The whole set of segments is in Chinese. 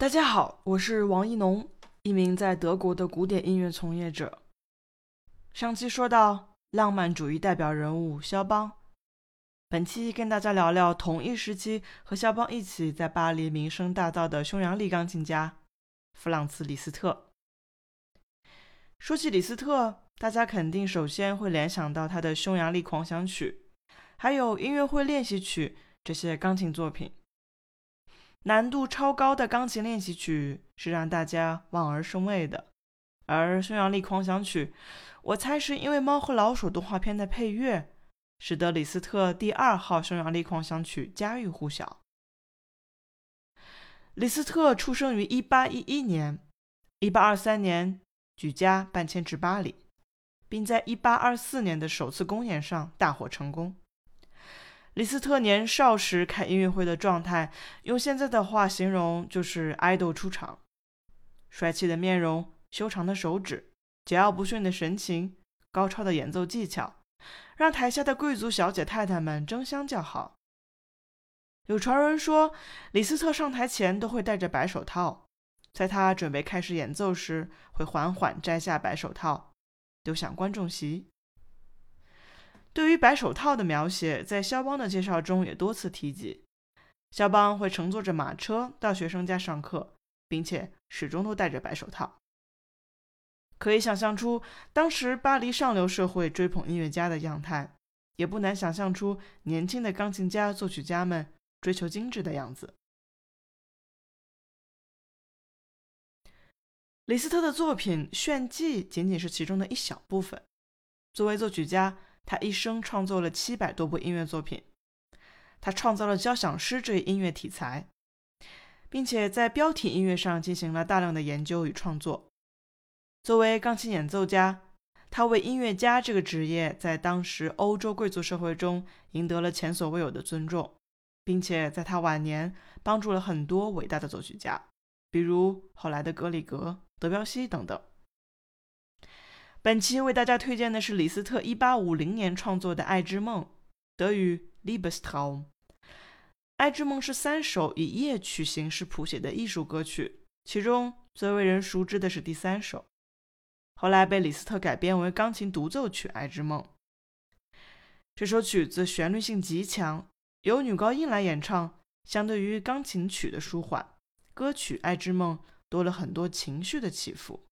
大家好，我是王一农，一名在德国的古典音乐从业者。上期说到浪漫主义代表人物肖邦，本期跟大家聊聊同一时期和肖邦一起在巴黎名声大噪的匈牙利钢琴家弗朗茨·李斯特。说起李斯特，大家肯定首先会联想到他的《匈牙利狂想曲》，还有音乐会练习曲这些钢琴作品。难度超高的钢琴练习曲是让大家望而生畏的，而《匈牙利狂想曲》，我猜是因为《猫和老鼠》动画片的配乐，使得李斯特第二号《匈牙利狂想曲》家喻户晓。李斯特出生于1811年，1823年举家搬迁至巴黎，并在1824年的首次公演上大获成功。李斯特年少时开音乐会的状态，用现在的话形容就是爱豆出场。帅气的面容、修长的手指、桀骜不驯的神情、高超的演奏技巧，让台下的贵族小姐太太们争相叫好。有传闻说，李斯特上台前都会戴着白手套，在他准备开始演奏时，会缓缓摘下白手套，丢向观众席。对于白手套的描写，在肖邦的介绍中也多次提及。肖邦会乘坐着马车到学生家上课，并且始终都戴着白手套。可以想象出当时巴黎上流社会追捧音乐家的样态，也不难想象出年轻的钢琴家、作曲家们追求精致的样子。李斯特的作品《炫技》仅仅是其中的一小部分。作为作曲家，他一生创作了七百多部音乐作品，他创造了交响诗这一音乐题材，并且在标题音乐上进行了大量的研究与创作。作为钢琴演奏家，他为音乐家这个职业在当时欧洲贵族社会中赢得了前所未有的尊重，并且在他晚年帮助了很多伟大的作曲家，比如后来的格里格、德彪西等等。本期为大家推荐的是李斯特1850年创作的《爱之梦》，德语 Liebestraum。《爱之梦》是三首以夜曲形式谱写的艺术歌曲，其中最为人熟知的是第三首，后来被李斯特改编为钢琴独奏曲《爱之梦》。这首曲子旋律性极强，由女高音来演唱，相对于钢琴曲的舒缓，歌曲《爱之梦》多了很多情绪的起伏。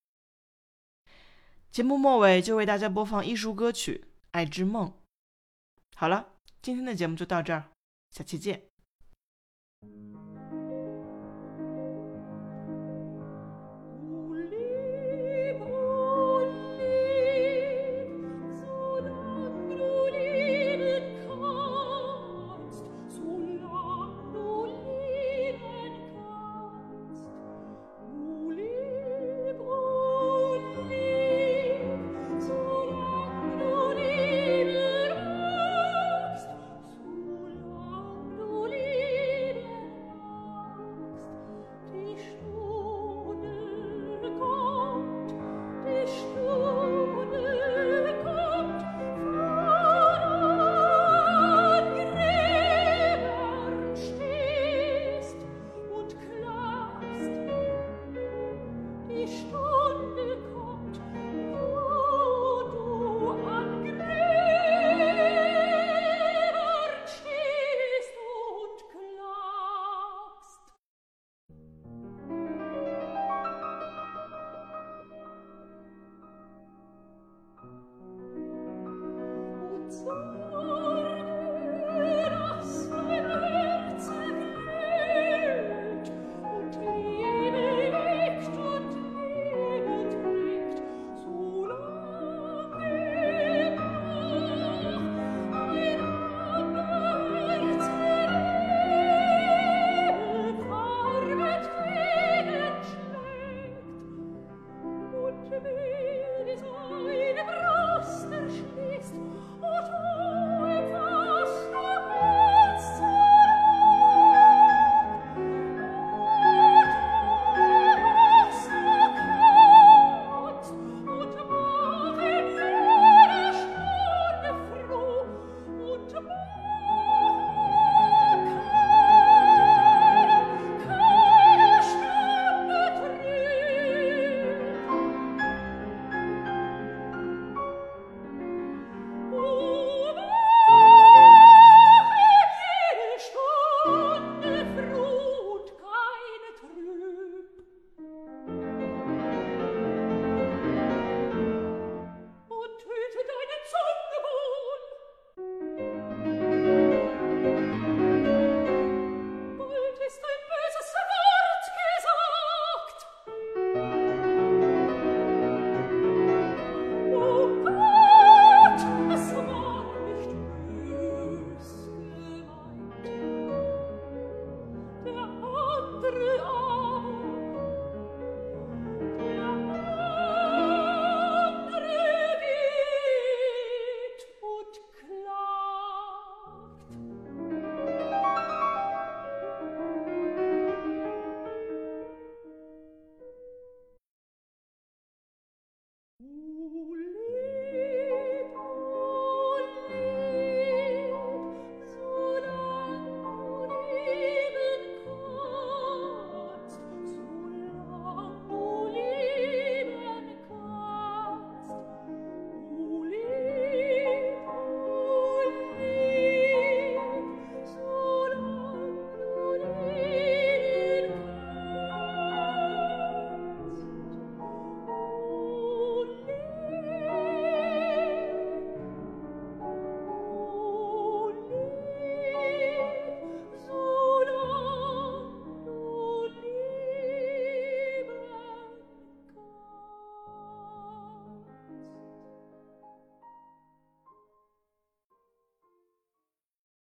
节目末尾就为大家播放艺术歌曲《爱之梦》。好了，今天的节目就到这儿，下期见。